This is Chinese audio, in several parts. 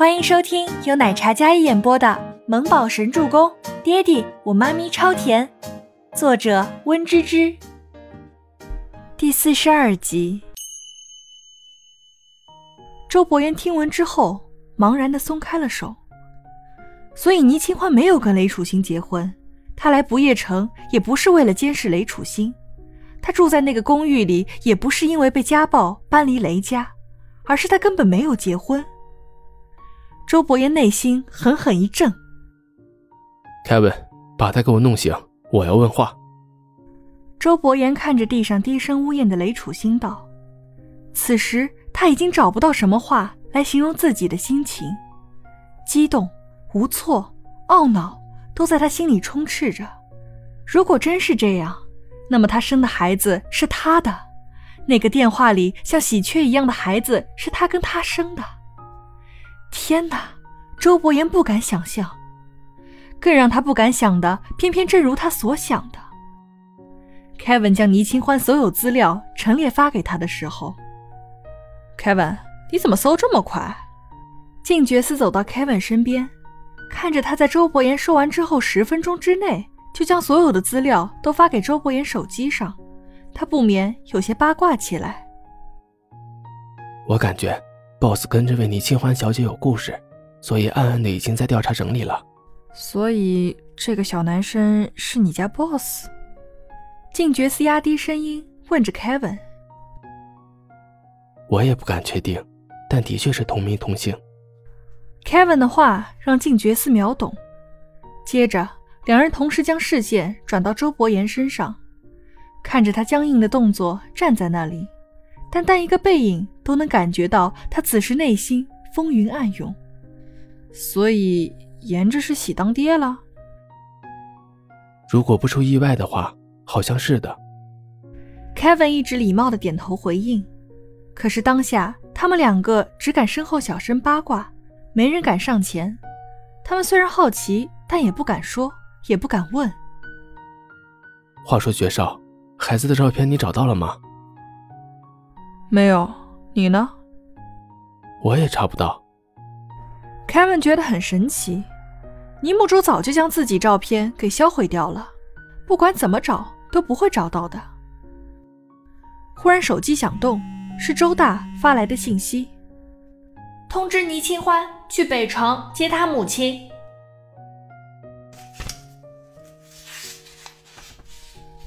欢迎收听由奶茶加一演播的《萌宝神助攻》，爹地我妈咪超甜，作者温芝芝。第四十二集。周伯言听闻之后，茫然的松开了手。所以倪清欢没有跟雷楚星结婚，他来不夜城也不是为了监视雷楚星，他住在那个公寓里也不是因为被家暴搬离雷家，而是他根本没有结婚。周伯言内心狠狠一震。凯文，把他给我弄醒，我要问话。周伯言看着地上低声呜咽的雷楚星道：“此时他已经找不到什么话来形容自己的心情，激动、无措、懊恼都在他心里充斥着。如果真是这样，那么他生的孩子是他的，那个电话里像喜鹊一样的孩子是他跟他生的。”天哪，周伯言不敢想象，更让他不敢想的，偏偏正如他所想的。Kevin 将倪清欢所有资料陈列发给他的时候，Kevin，你怎么搜这么快？静觉斯走到 Kevin 身边，看着他在周伯言说完之后十分钟之内就将所有的资料都发给周伯言手机上，他不免有些八卦起来。我感觉。Boss 跟这位倪清欢小姐有故事，所以暗暗的已经在调查整理了。所以这个小男生是你家 boss？静觉斯压低声音问着 Kevin。我也不敢确定，但的确是同名同姓。Kevin 的话让静觉斯秒懂，接着两人同时将视线转到周伯言身上，看着他僵硬的动作站在那里。单单一个背影都能感觉到他此时内心风云暗涌，所以言这是喜当爹了。如果不出意外的话，好像是的。Kevin 一直礼貌的点头回应，可是当下他们两个只敢身后小声八卦，没人敢上前。他们虽然好奇，但也不敢说，也不敢问。话说爵少，孩子的照片你找到了吗？没有，你呢？我也查不到。Kevin 觉得很神奇，尼木珠早就将自己照片给销毁掉了，不管怎么找都不会找到的。忽然手机响动，是周大发来的信息：通知倪清欢去北城接他母亲。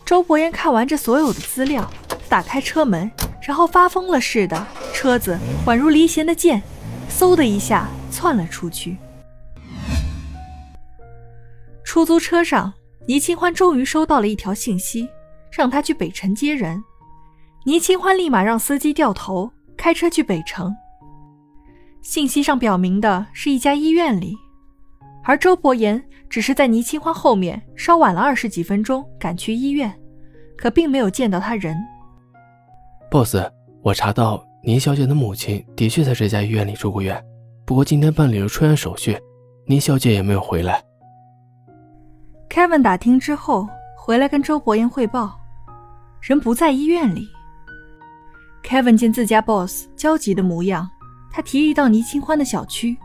周伯言看完这所有的资料，打开车门。然后发疯了似的，车子宛如离弦的箭，嗖的一下窜了出去。出租车上，倪清欢终于收到了一条信息，让他去北城接人。倪清欢立马让司机掉头开车去北城。信息上表明的是一家医院里，而周伯言只是在倪清欢后面稍晚了二十几分钟赶去医院，可并没有见到他人。boss，我查到倪小姐的母亲的确在这家医院里住过院，不过今天办理了出院手续，倪小姐也没有回来。Kevin 打听之后回来跟周伯言汇报，人不在医院里。Kevin 见自家 boss 焦急的模样，他提议到倪清欢的小区。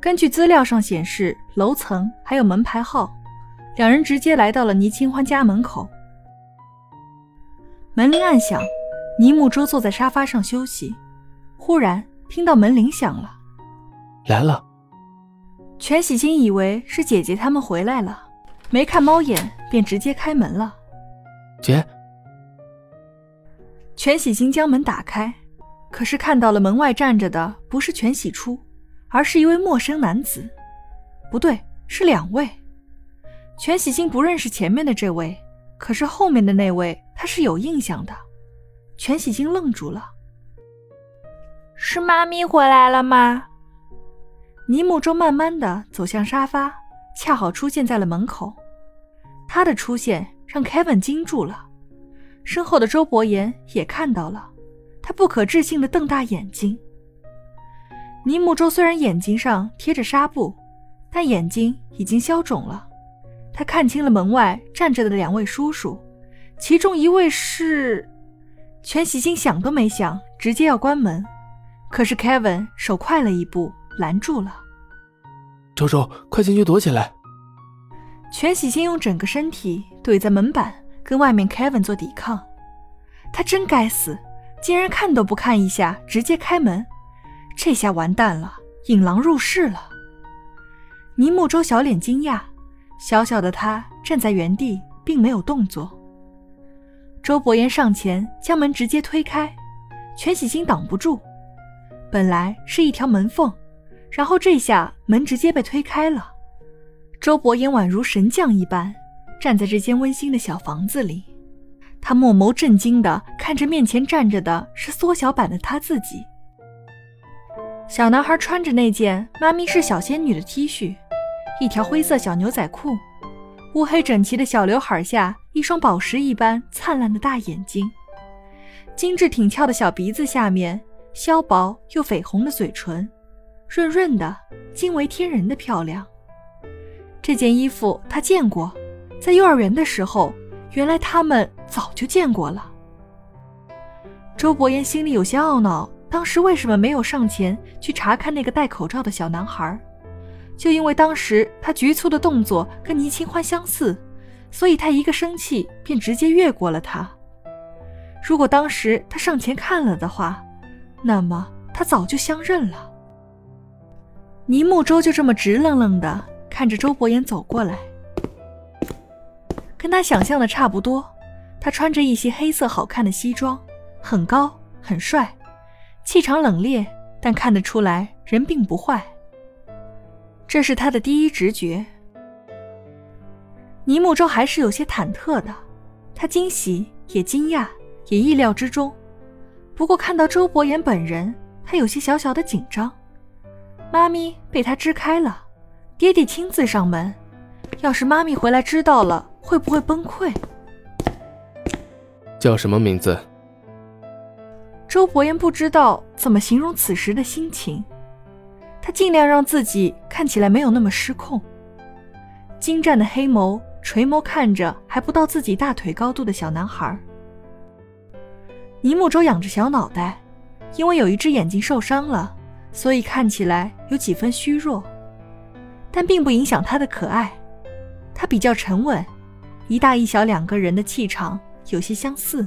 根据资料上显示，楼层还有门牌号，两人直接来到了倪清欢家门口。门铃按响。倪木舟坐在沙发上休息，忽然听到门铃响了，来了。全喜金以为是姐姐他们回来了，没看猫眼便直接开门了。姐。全喜金将门打开，可是看到了门外站着的不是全喜初，而是一位陌生男子。不对，是两位。全喜金不认识前面的这位，可是后面的那位他是有印象的。全喜清愣住了，是妈咪回来了吗？尼木舟慢慢的走向沙发，恰好出现在了门口。他的出现让 Kevin 惊住了，身后的周伯言也看到了，他不可置信的瞪大眼睛。尼木舟虽然眼睛上贴着纱布，但眼睛已经消肿了。他看清了门外站着的两位叔叔，其中一位是。全喜心想都没想，直接要关门，可是 Kevin 手快了一步，拦住了。周周，快进去躲起来！全喜心用整个身体怼在门板，跟外面 Kevin 做抵抗。他真该死，竟然看都不看一下，直接开门。这下完蛋了，引狼入室了。尼木舟小脸惊讶，小小的他站在原地，并没有动作。周伯言上前将门直接推开，全喜星挡不住。本来是一条门缝，然后这下门直接被推开了。周伯言宛如神将一般，站在这间温馨的小房子里，他目眸震惊地看着面前站着的是缩小版的他自己。小男孩穿着那件“妈咪是小仙女”的 T 恤。一条灰色小牛仔裤，乌黑整齐的小刘海下，一双宝石一般灿烂的大眼睛，精致挺翘的小鼻子下面，削薄又绯红的嘴唇，润润的，惊为天人的漂亮。这件衣服他见过，在幼儿园的时候，原来他们早就见过了。周伯言心里有些懊恼，当时为什么没有上前去查看那个戴口罩的小男孩？就因为当时他局促的动作跟倪清欢相似，所以他一个生气便直接越过了他。如果当时他上前看了的话，那么他早就相认了。倪木舟就这么直愣愣的看着周伯言走过来，跟他想象的差不多。他穿着一袭黑色好看的西装，很高很帅，气场冷冽，但看得出来人并不坏。这是他的第一直觉。倪木舟还是有些忐忑的，他惊喜，也惊讶，也意料之中。不过看到周伯言本人，他有些小小的紧张。妈咪被他支开了，爹爹亲自上门，要是妈咪回来知道了，会不会崩溃？叫什么名字？周伯言不知道怎么形容此时的心情。他尽量让自己看起来没有那么失控，精湛的黑眸垂眸看着还不到自己大腿高度的小男孩。尼木舟仰着小脑袋，因为有一只眼睛受伤了，所以看起来有几分虚弱，但并不影响他的可爱。他比较沉稳，一大一小两个人的气场有些相似。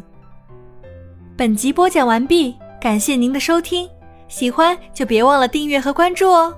本集播讲完毕，感谢您的收听。喜欢就别忘了订阅和关注哦。